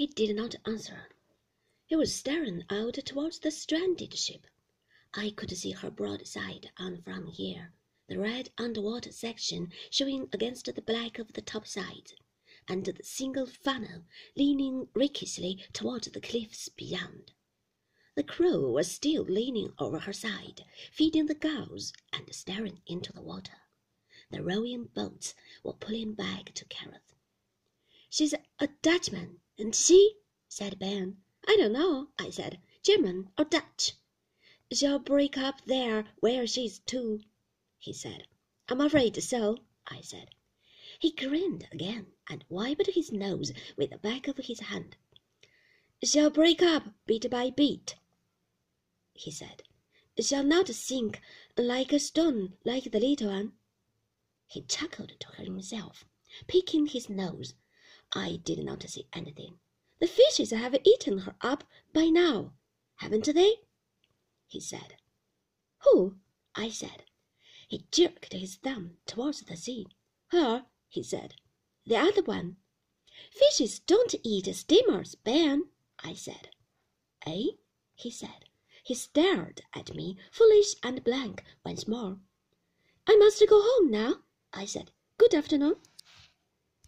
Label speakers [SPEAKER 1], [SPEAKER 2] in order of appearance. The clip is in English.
[SPEAKER 1] He did not answer. He was staring out towards the stranded ship. I could see her broadside on from here, the red underwater section showing against the black of the topsides, and the single funnel leaning rakishly towards the cliffs beyond. The crew was still leaning over her side, feeding the gulls and staring into the water. The rowing boats were pulling back to Kerrith. She's a Dutchman, and she? said Ben. I don't know, I said. German or Dutch? She'll break up there where she is too, he said. I'm afraid so, I said. He grinned again and wiped his nose with the back of his hand. She'll break up bit by bit, he said. Shall not sink like a stone like the little one. He chuckled to himself, picking his nose. I did not see anything. The fishes have eaten her up by now, haven't they? he said. Who? I said. He jerked his thumb towards the sea. Her, he said. The other one. Fishes don't eat steamers, Ben, I said. Eh? he said. He stared at me, foolish and blank, once more. I must go home now, I said. Good afternoon.